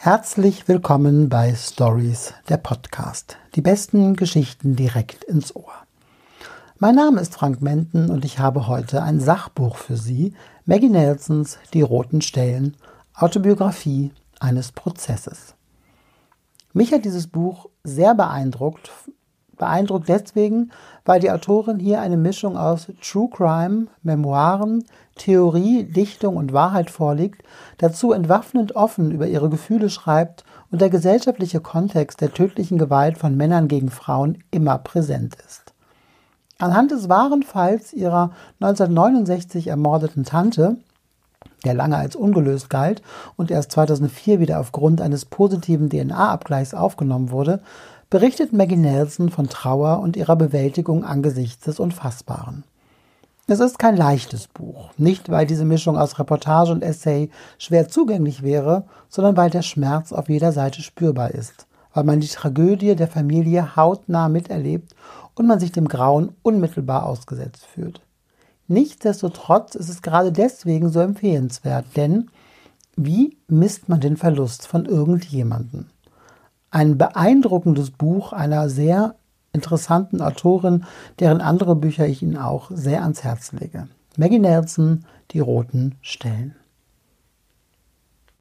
Herzlich willkommen bei Stories, der Podcast. Die besten Geschichten direkt ins Ohr. Mein Name ist Frank Menten und ich habe heute ein Sachbuch für Sie, Maggie Nelsons Die roten Stellen, Autobiografie eines Prozesses. Mich hat dieses Buch sehr beeindruckt, beeindruckt deswegen, weil die Autorin hier eine Mischung aus True Crime, Memoiren, Theorie, Dichtung und Wahrheit vorliegt, dazu entwaffnend offen über ihre Gefühle schreibt und der gesellschaftliche Kontext der tödlichen Gewalt von Männern gegen Frauen immer präsent ist. Anhand des wahren Falls ihrer 1969 ermordeten Tante, der lange als ungelöst galt und erst 2004 wieder aufgrund eines positiven DNA-Abgleichs aufgenommen wurde, berichtet Maggie Nelson von Trauer und ihrer Bewältigung angesichts des Unfassbaren. Es ist kein leichtes Buch, nicht weil diese Mischung aus Reportage und Essay schwer zugänglich wäre, sondern weil der Schmerz auf jeder Seite spürbar ist, weil man die Tragödie der Familie hautnah miterlebt und man sich dem Grauen unmittelbar ausgesetzt fühlt. Nichtsdestotrotz ist es gerade deswegen so empfehlenswert, denn wie misst man den Verlust von irgendjemandem? Ein beeindruckendes Buch einer sehr interessanten Autorin, deren andere Bücher ich Ihnen auch sehr ans Herz lege. Maggie Nelson, Die roten Stellen.